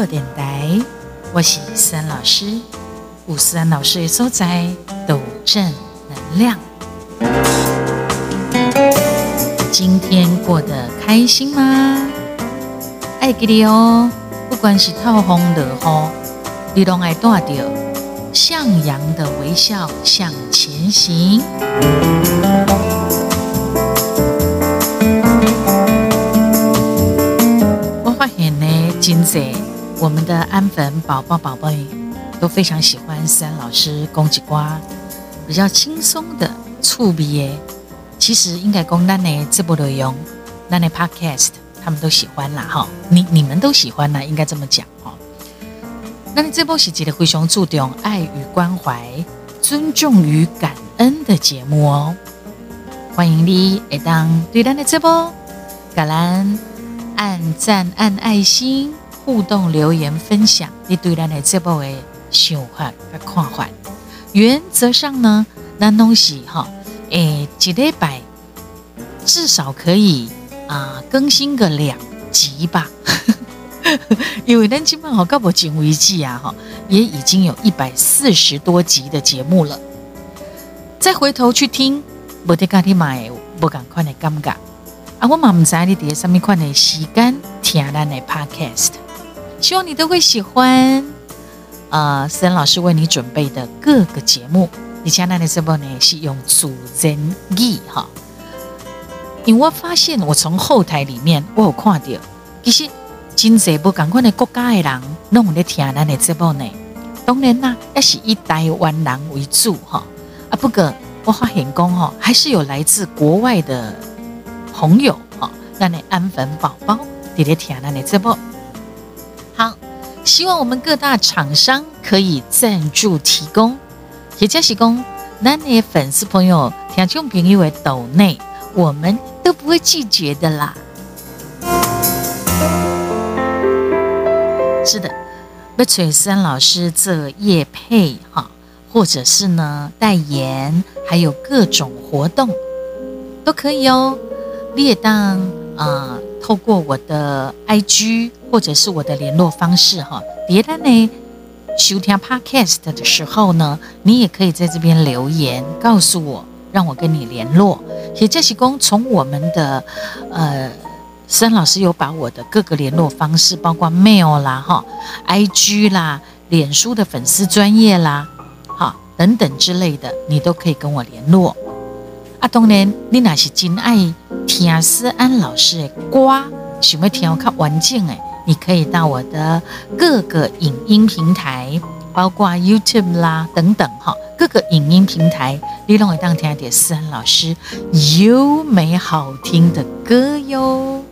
播电台，我是思安老师。吴思安老师的所在抖正能量。今天过得开心吗？爱给你哦，不管是透风落雨，你都爱带着向阳的微笑向前行。我发现呢，今仔我们的安粉宝宝宝贝都非常喜欢三老师公鸡瓜比较轻松的触笔耶。其实应该讲咱的这部内容，咱的 podcast 他们都喜欢啦哈。你你们都喜欢啦，应该这么讲哈。那你这部是一个非常注重爱与关怀、尊重与感恩的节目哦。欢迎你来当对咱的这部，感恩按赞、按爱心、互动留言、分享你对咱的这部的想法和看法。原则上呢，咱东西哈。诶，几礼拜至少可以啊更新个两集吧，因为咱今晚好告我进危机啊哈，也已经有一百四十多集的节目了。再回头去听，我得赶紧买，不赶快的尴尬啊！我嘛唔知你伫上面款的时间听咱的 podcast，希望你都会喜欢啊！森老师为你准备的各个节目。你家那的直播呢是用主人语哈，因为我发现我从后台里面我有看到，其实真侪不赶快的国家的人弄在听咱的直播呢。当然啦，也是以台湾人为主哈。啊，不过我发现讲哈，还是有来自国外的朋友哈，咱的安粉宝宝在听咱的直播。希望我们各大厂商可以赞助提供。也就是讲，咱的粉丝朋友、听众朋友的抖内，我们都不会拒绝的啦。是的，不翠山老师这叶配哈，或者是呢代言，还有各种活动都可以哦。列当啊，透过我的 IG 或者是我的联络方式哈，别的呢。收听 Podcast 的时候呢，你也可以在这边留言告诉我，让我跟你联络。也就是讲，从我们的呃，森老师有把我的各个联络方式，包括 Mail 啦、哈、IG 啦、脸书的粉丝专业啦、哈等等之类的，你都可以跟我联络。啊，当然，你那是真爱听思安老师的歌，想要听较完整诶。你可以到我的各个影音平台，包括 YouTube 啦等等哈，各个影音平台，你拢会当听点思恩老师优美好听的歌哟。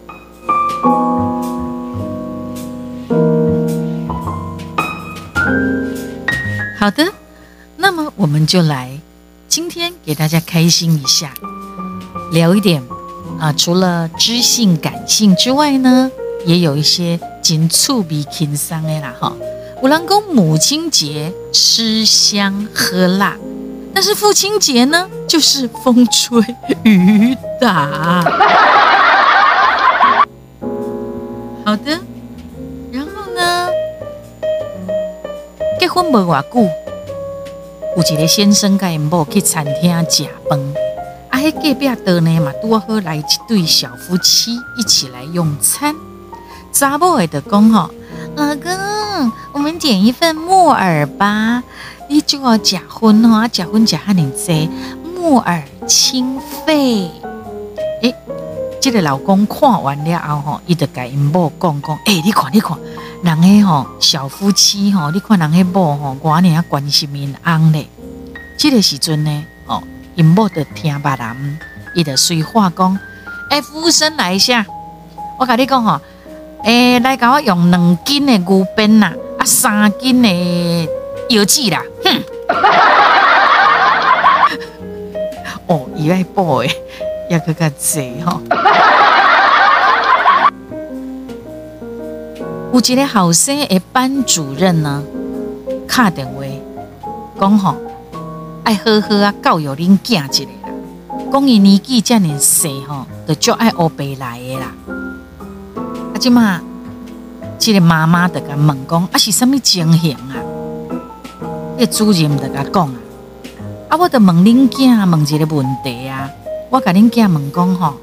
好的，那么我们就来今天给大家开心一下，聊一点啊，除了知性感性之外呢。也有一些紧促比轻松的啦哈。五郎公母亲节吃香喝辣，但是父亲节呢，就是风吹雨打。好的，然后呢，结婚无偌久，有一个先生跟因某去餐厅食饭，啊，迄隔壁桌呢嘛多好来一对小夫妻一起来用餐。查某会的讲吼，老公，我们点一份木耳吧。你就要结婚吼，结婚结哈尼济，木耳清肺。诶，这个老公看完了后吼，伊就甲因某讲讲，诶，你看你看，人迄吼小夫妻吼，你看人迄某吼，寡年啊关心因翁咧。这个时阵呢，因某就听别人，伊就随话讲，诶，服务生来一下，我甲你讲吼。诶，来甲我用两斤的牛鞭啦，啊，三斤的油脂啦，哼！哦，伊爱补诶，也更加济吼。有一个后生的班主任呢，敲电话讲吼，爱好好啊教育恁囝一个啦，讲伊年纪遮尔细吼，就足爱学白来的啦。啊即嘛，这个妈妈就甲问讲，啊是什么情形啊？迄个主任就甲讲啊，啊我就问恁囝问一个问题啊，我甲恁囝问讲吼，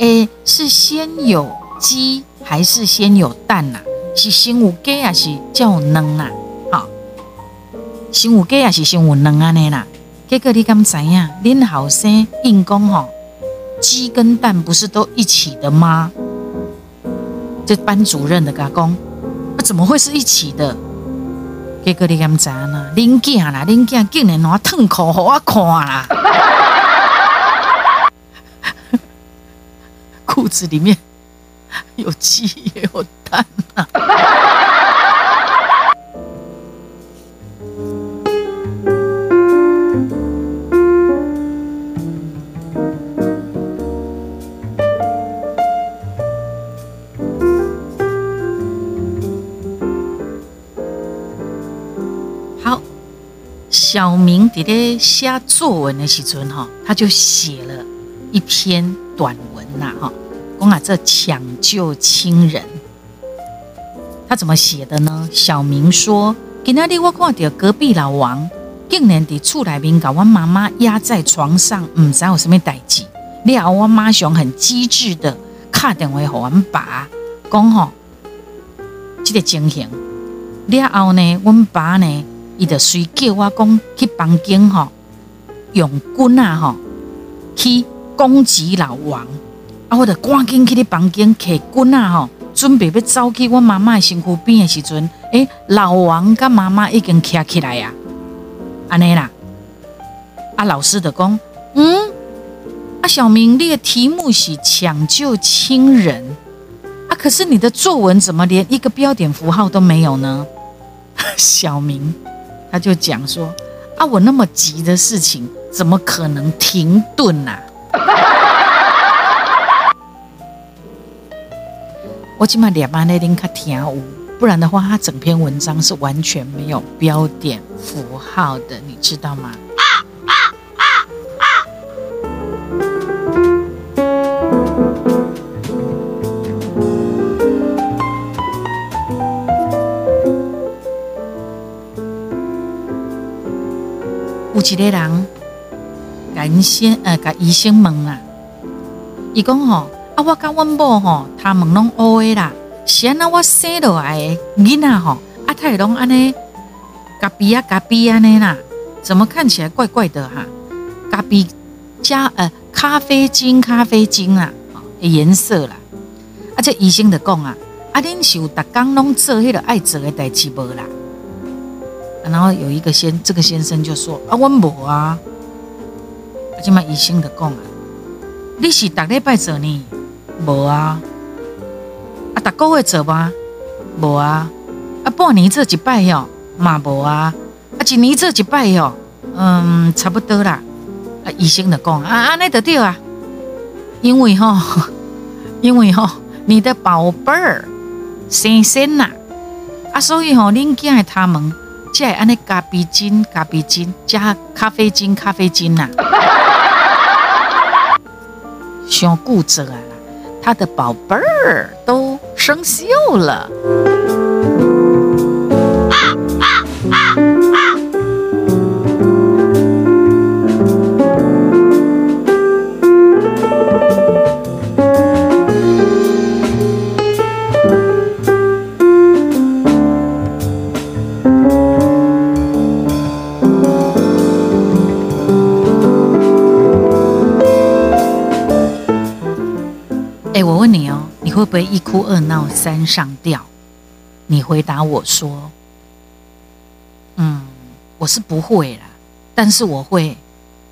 诶是先有鸡还是先有蛋呐？是先有鸡还是才有卵呐？吼，先有鸡还是先有卵安尼啦？结果你敢知影？恁后生应讲吼，鸡跟蛋不是都一起的吗？这班主任的甲讲，啊怎么会是一起的？结果你敢知影呢？恁囝啦，恁囝竟然拿烫裤互我看啦！裤子里面有鸡也有蛋啊！小明伫咧写作文的时阵哈，他就写了一篇短文呐哈，讲啊这抢救亲人，他怎么写的呢？小明说：今天我看到隔壁老王竟然伫厝内面把我妈妈压在床上，唔知道有什么代志。了后我马上很机智的打电话给阮爸，讲吼，这个情形。了后呢，阮爸呢？伊就随叫我讲去房间吼，用棍啊吼去攻击老王，啊，我就赶紧去你房间摕棍啊吼，准备要走去我妈妈的身躯边的时阵，诶，老王甲妈妈已经徛起来呀，安尼啦，啊，老师就讲，嗯，啊，小明，你的题目是抢救亲人，啊，可是你的作文怎么连一个标点符号都没有呢？小明。他就讲说：“啊，我那么急的事情，怎么可能停顿呐？我起码两班那天看听无，不然的话，他整篇文章是完全没有标点符号的，你知道吗？”有一个人，甲因先呃，甲医生问啦，伊讲吼，啊，我甲阮某吼，他们拢乌的啦，是安那我生落来的囡仔吼，啊，他拢安尼，咖啡啊咖啡安尼啦，怎么看起来怪怪的哈？咖啡加呃咖啡金咖啡金啊，颜色啦，啊，这医生就讲啊，啊，恁是有逐工拢做迄个爱做的代志无啦？然后有一个先，这个先生就说：“啊，我无啊，今嘛医生的讲啊，你是逐礼拜做呢？无啊，啊，逐个月做吗？无啊，啊，半年做一摆哟，嘛无啊，啊，一年做一摆哟，嗯，差不多啦。啊，医生的讲啊，安尼得对啊，因为吼，因为吼，你的宝贝儿先生呐，啊，所以吼，恁囝的他们。”即系安尼咖啡精、咖啡精加咖啡精、咖啡精呐，想顾着啊，他的宝贝儿都生锈了。不会一哭二闹三上吊？你回答我说：“嗯，我是不会啦，但是我会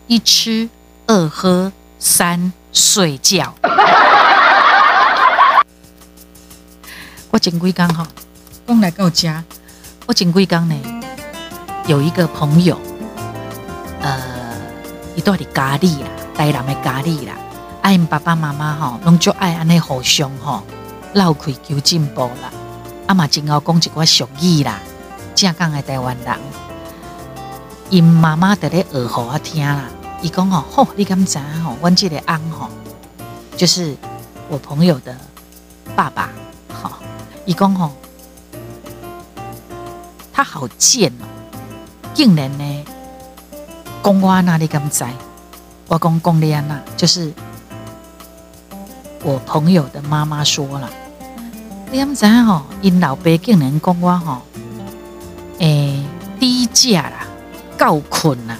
一吃二喝三睡觉。”我前几天哈，刚来到家，我前几天呢有一个朋友，呃，一段的咖喱啦，台南的咖喱啦。爱爸爸妈妈吼，拢就爱安尼互相吼，闹开求进步啦。啊嘛，真好讲一寡俗语啦，正港的台湾人，因妈妈在咧学互我听啦。伊讲吼，吼，你敢知吼？阮即个翁吼，就是我朋友的爸爸，吼，伊讲吼，他好贱哦，竟然呢，讲我那里敢知，我讲讲你安那，就是我朋友的妈妈说了，你唔知吼，因老爸竟然讲我吼，诶，低价啦，够困啦，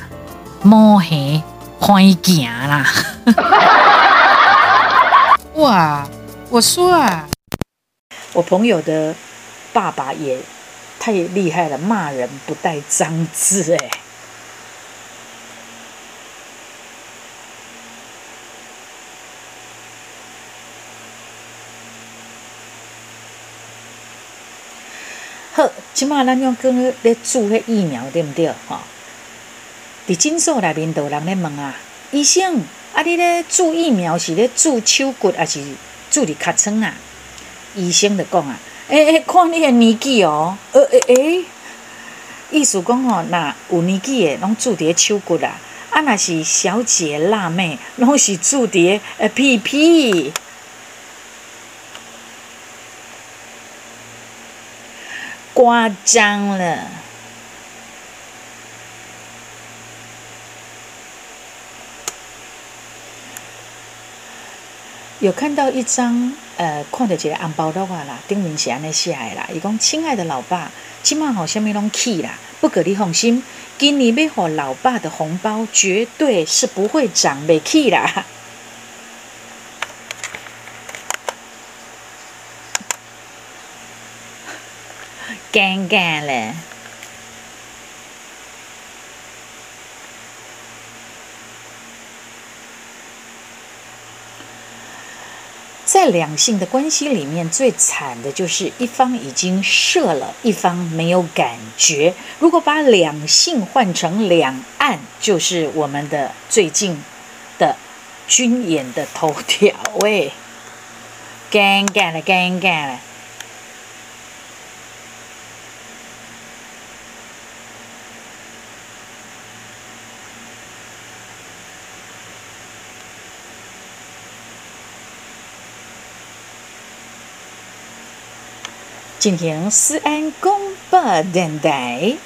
摸黑欢行啦，哇！我说啊，我朋友的爸爸也太厉害了，骂人不带脏字哎。好，即马咱用讲咧注迄疫苗对毋对？吼，伫诊所内面有人咧问啊，医生啊，你咧注疫苗是咧注手骨还是？注伫尻川啊，医生就讲啊，诶诶，看你诶年纪哦，呃诶诶，意思讲吼，若有年纪诶，拢注伫咧手骨啊，啊，若是小姐辣妹，拢是注伫咧诶屁屁，夸张了。有看到一张，呃，看到一个红包的话啦，顶面是安尼写的啦。伊讲：“亲爱的老爸，今晚好，虾米拢去啦，不过你放心，今年要给老爸的红包绝对是不会涨，袂去啦。”尴尬了。在两性的关系里面，最惨的就是一方已经射了，一方没有感觉。如果把两性换成两岸，就是我们的最近的军演的头条。喂，尴尬了，尴尬了。进行思安公布等待。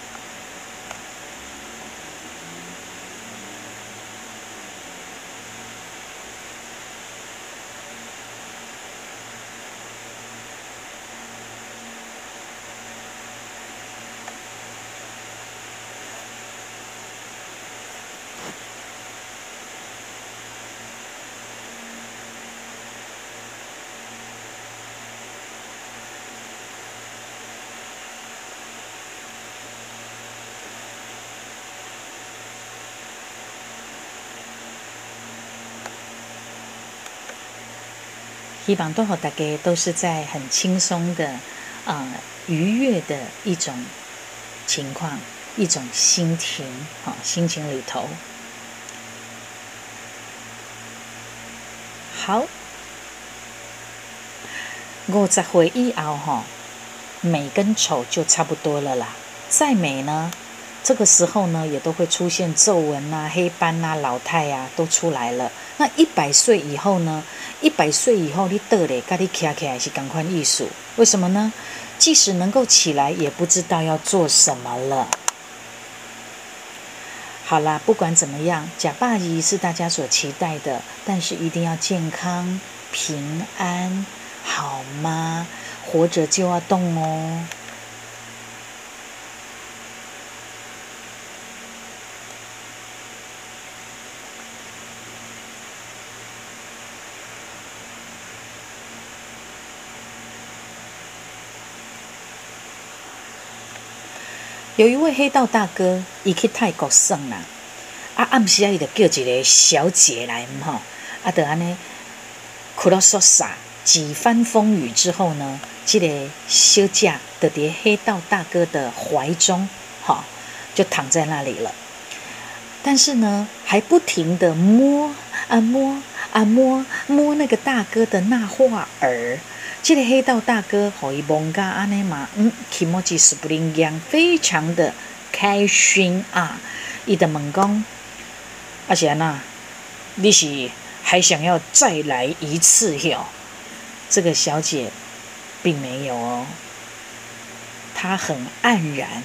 希望都好，大家都是在很轻松的、啊愉悦的一种情况、一种心情、哈心情里头。好，我在回以后哈，美跟丑就差不多了啦。再美呢，这个时候呢，也都会出现皱纹呐、黑斑呐、老态呀，都出来了。那一百岁以后呢？一百岁以后，你倒咧，跟你起来是赶快艺术。为什么呢？即使能够起来，也不知道要做什么了。好啦，不管怎么样，假霸仪是大家所期待的，但是一定要健康、平安，好吗？活着就要动哦。有一位黑道大哥，伊去泰国耍啦，啊暗时啊，伊就叫一个小姐来，吼，啊，就安尼，哭到说傻，几番风雨之后呢，这个小姐就伫黑道大哥的怀中，哈，就躺在那里了。但是呢，还不停的摸啊摸啊摸摸那个大哥的那画耳。这个黑道大哥和伊蒙加安尼嘛，嗯，起莫吉斯不灵样，非常的开心啊！伊的问讲，阿贤呐，你是还想要再来一次哟？这个小姐并没有哦，她很黯然，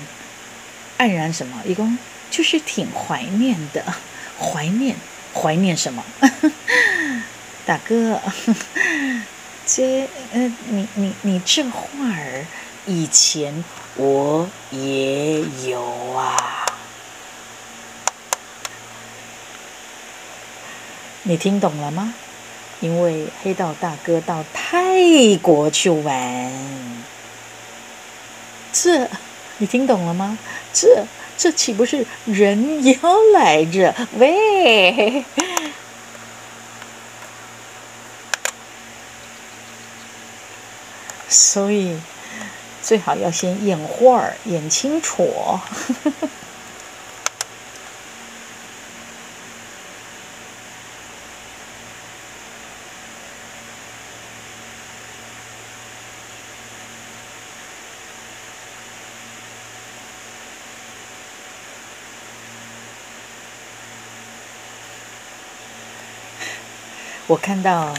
黯然什么？一共就是挺怀念的，怀念怀念什么？大哥，这呃，你你你这话儿以前我也有啊，你听懂了吗？因为黑道大哥到泰国去玩，这你听懂了吗？这这岂不是人妖来着？喂，所以最好要先演画儿，演清楚。我看到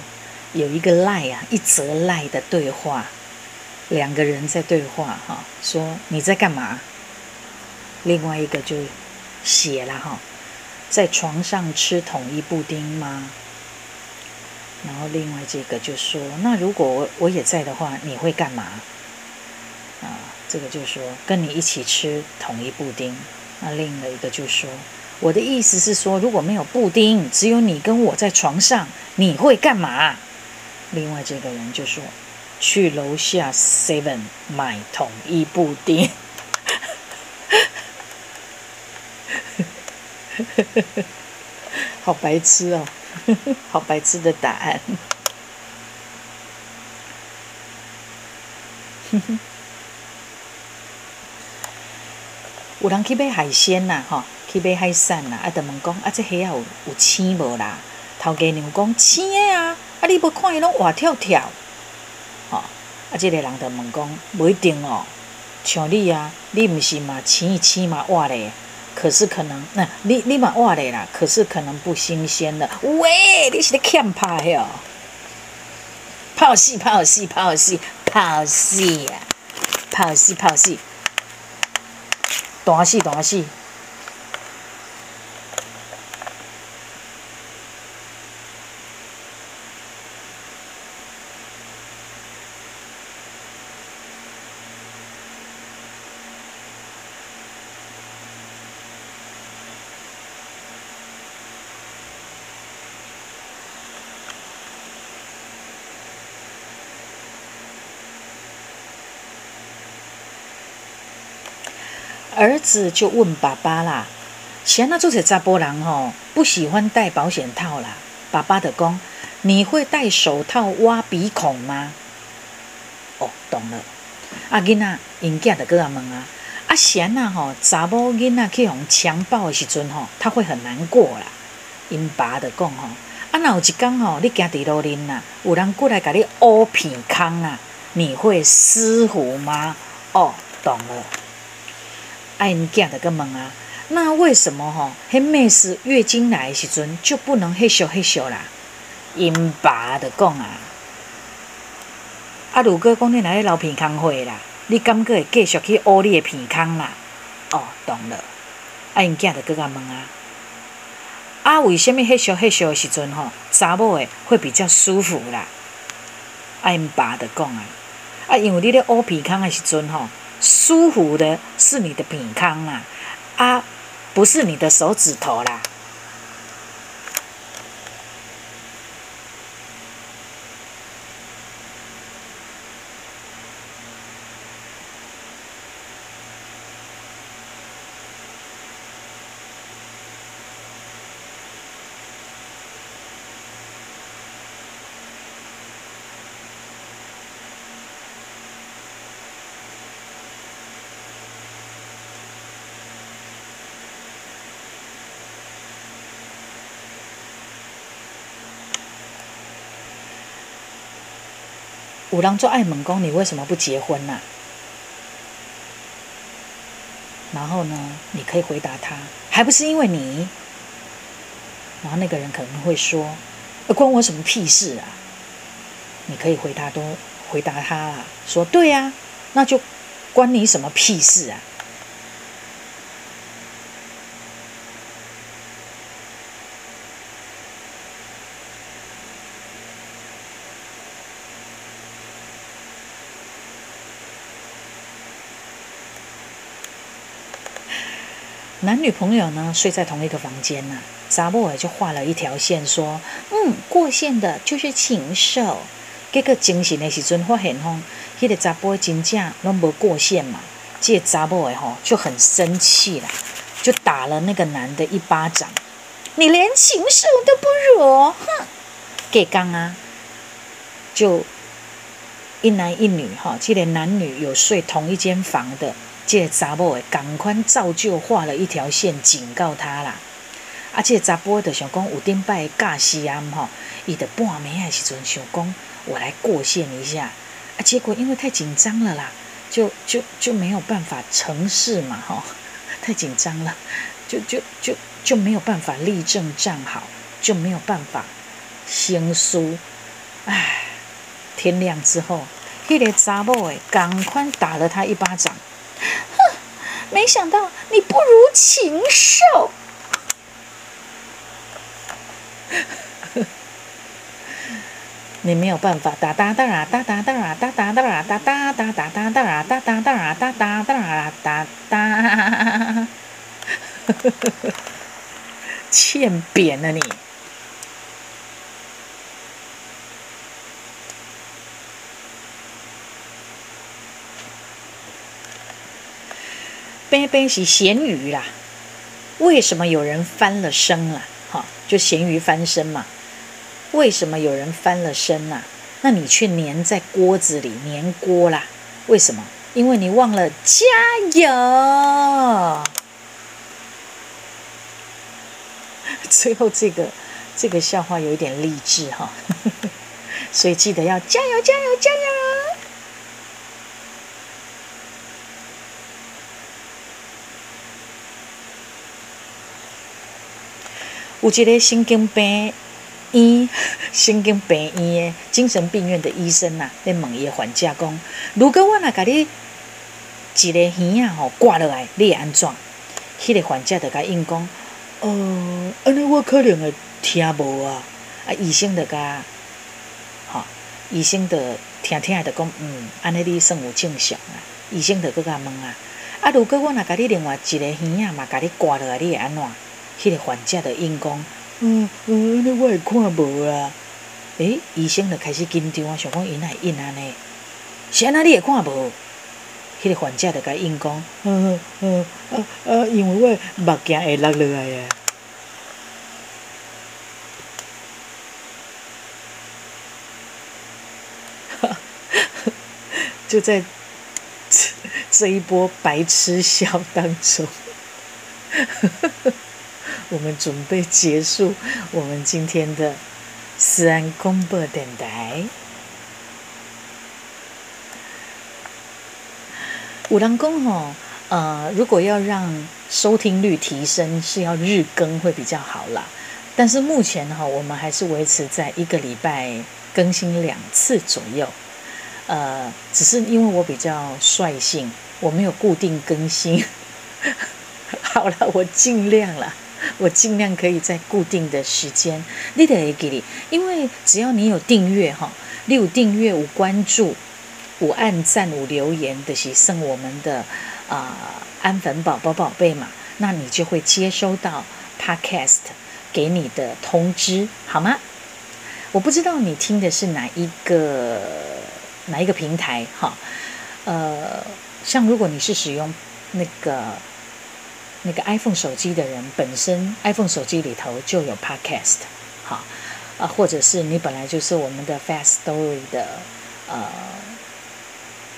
有一个赖啊，一则赖的对话，两个人在对话哈，说你在干嘛？另外一个就写了哈，在床上吃统一布丁吗？然后另外这个就说，那如果我我也在的话，你会干嘛？啊，这个就说跟你一起吃统一布丁。那另外一个就说。我的意思是说，如果没有布丁，只有你跟我在床上，你会干嘛？另外这个人就说：“去楼下 Seven 买统一布丁。”好白痴哦，好白痴的答案。有人去买海鲜呐，哈。去买海产啦，啊！就问讲，啊，这虾有有青无啦？头家娘讲青的啊，啊！你无看伊拢活跳跳，啊！这个人就问讲，不一定哦。像你啊，你毋是嘛青一青嘛活咧？可是可能，那你你嘛活咧啦？可是可能不新鲜的。喂，你是咧欠拍哦？泡戏泡戏泡戏泡戏啊！泡戏泡戏，大戏大戏。儿子就问爸爸啦：“前那做些查甫人吼，不喜欢戴保险套啦。”爸爸的讲：“你会戴手套挖鼻孔吗？”哦，懂了。啊，囡仔，因囝的哥阿问啊，啊，贤呐吼，查某囡仔去互强暴的时阵吼，他会很难过啦。因爸的讲吼，啊，若有一天吼，你行伫路林呐，有人过来甲你挖鼻孔啊，你会舒服吗？哦，懂了。爱因囝的个问啊，那为什么吼？迄妹是月经来时阵就不能嘿咻嘿咻啦？因爸的讲啊，啊，如果讲你来流鼻孔会啦，你敢个会继续去挖你的鼻孔啦？哦，懂了。啊因囝的个个问啊，啊，为什么嘿咻嘿咻的时阵吼，查某的会比较舒服啦？啊因爸的讲啊，啊，因为你咧挖鼻孔的时阵吼。舒服的是你的鼻康啊，啊，不是你的手指头啦。五郎做爱猛攻，你为什么不结婚呢？然后呢，你可以回答他，还不是因为你？然后那个人可能会说：“关我什么屁事啊？”你可以回答都回答他说：“对呀，那就关你什么屁事啊？”男女朋友呢睡在同一个房间呐，查某诶就画了一条线，说：“嗯，过线的就是禽兽。”结果惊醒的时阵发现吼，迄个查甫真正拢无过线嘛，这个查某诶吼就很生气啦，就打了那个男的一巴掌。你连禽兽都不如，哼！给刚啊，就一男一女哈，这个男女有睡同一间房的。这查某诶，赶快照旧画了一条线，警告他啦。啊，这查甫就想讲，有顶摆假死暗吼，伊的半暝诶时阵想讲，我来过线一下。啊，结果因为太紧张了啦，就就就没有办法成事嘛，吼，太紧张了，就就就就没有办法立正站好，就没有办法先输。唉，天亮之后，迄个查某诶，赶快打了他一巴掌。哼，没想到你不如禽兽。你没有办法，哒哒哒啦哒哒哒啦哒哒哒啦哒哒哒哒哒哒啦哒哒哒啦哒哒哒啦哒哒，欠扁了你。边边是咸鱼啦，为什么有人翻了身啊？哈，就咸鱼翻身嘛。为什么有人翻了身啊？那你却粘在锅子里粘锅啦？为什么？因为你忘了加油。最后这个这个笑话有一点励志哈，所以记得要加油加油加油。有一个神经病医、神经病院的精神病院的医生呐，在问伊的患者讲：如果我若甲你一个耳啊吼挂落来，你会安怎？迄个患者就甲应讲：呃，安尼我可能会听无啊。啊，医生就甲，吼，医生就听听就讲：嗯，安尼你算有正常啊。医生就佫甲问啊：啊，如果我若甲你另外一个耳啊嘛，甲你挂落来，你会安怎？迄个患者的应讲，嗯嗯，那我会看无啊。诶，医生就开始紧张啊，想讲因会因安尼，是安那你会看无？迄个患者就甲应讲，嗯嗯啊啊，因为我目镜会落落来啊。就在这这一波白痴笑当中。我们准备结束我们今天的思安公播电台。五郎公吼，呃，如果要让收听率提升，是要日更会比较好啦。但是目前哈，我们还是维持在一个礼拜更新两次左右。呃，只是因为我比较率性，我没有固定更新。好了，我尽量了。我尽量可以在固定的时间，你得给你，因为只要你有订阅哈，你有订阅、有关注、有按赞、有留言的，是送我们的啊安粉宝宝宝贝嘛，那你就会接收到 Podcast 给你的通知，好吗？我不知道你听的是哪一个哪一个平台哈，呃，像如果你是使用那个。那个 iPhone 手机的人本身，iPhone 手机里头就有 Podcast，好啊，或者是你本来就是我们的 Fast Story 的呃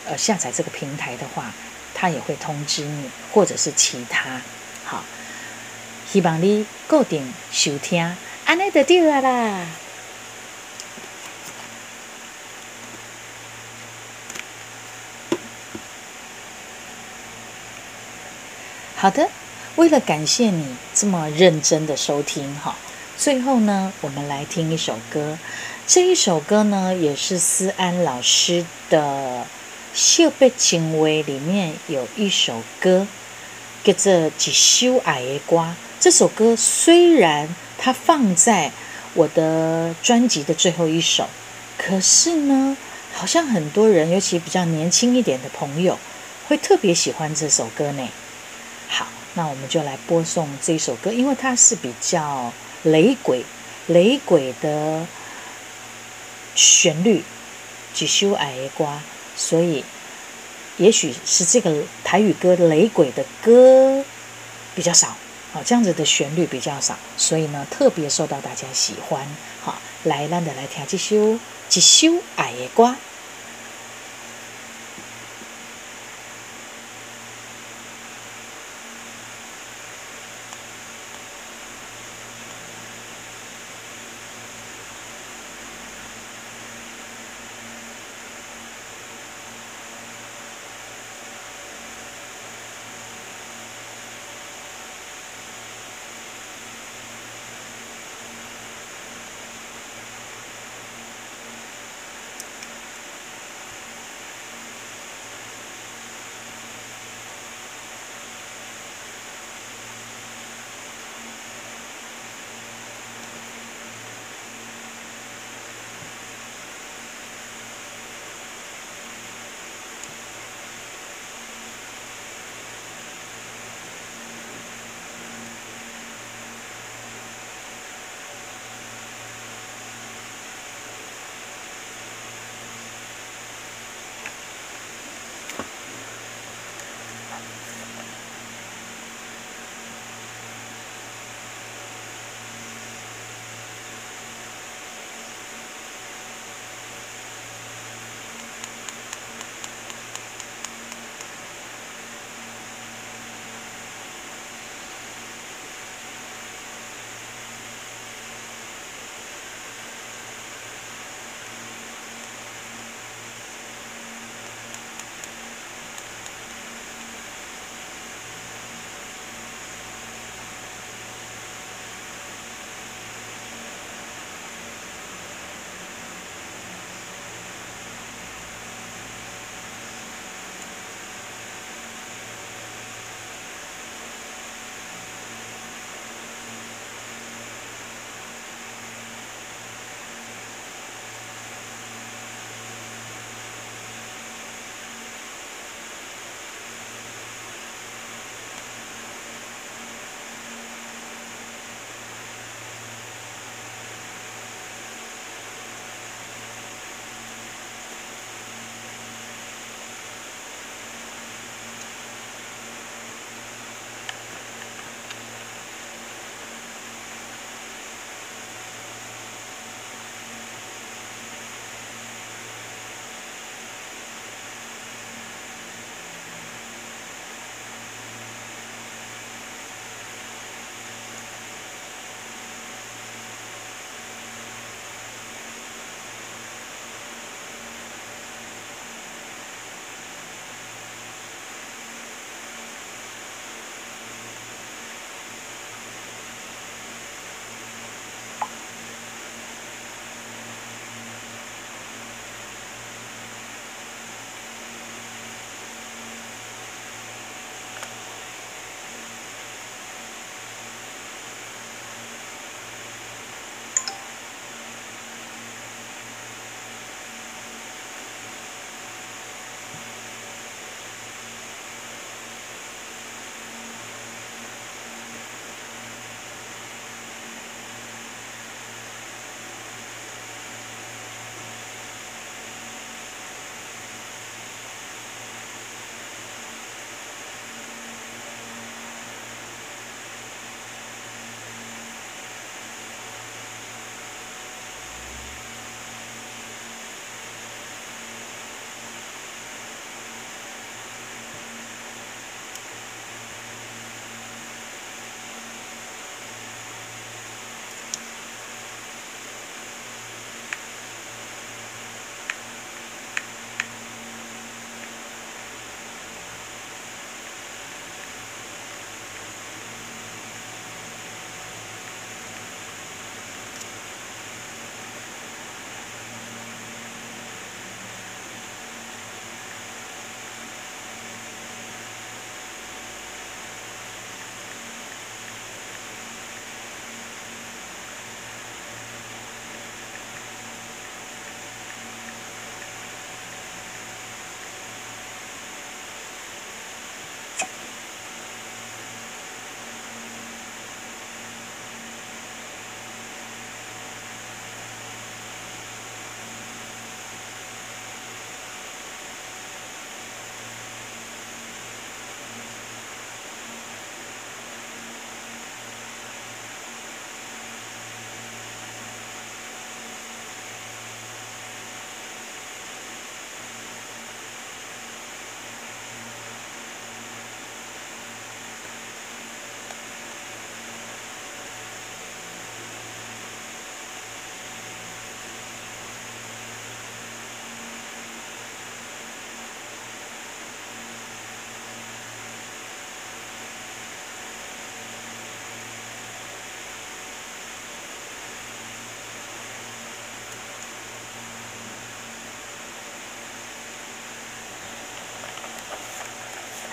呃下载这个平台的话，它也会通知你，或者是其他好，希望你固定收听，安尼就对了啦。好的。为了感谢你这么认真的收听哈，最后呢，我们来听一首歌。这一首歌呢，也是思安老师的《秀贝情威》里面有一首歌，叫做《几修矮的瓜》。这首歌虽然它放在我的专辑的最后一首，可是呢，好像很多人，尤其比较年轻一点的朋友，会特别喜欢这首歌呢。那我们就来播送这首歌，因为它是比较雷鬼、雷鬼的旋律，几修矮瓜，所以也许是这个台语歌雷鬼的歌比较少，好，这样子的旋律比较少，所以呢特别受到大家喜欢。好，来，咱的来听这首几修矮瓜。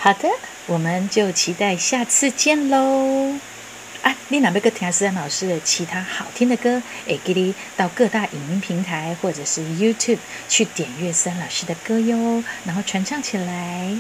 好的，我们就期待下次见喽。啊，你哪边个听思安老师的其他好听的歌？哎，给你到各大影音平台或者是 YouTube 去点阅思安老师的歌哟，然后传唱起来。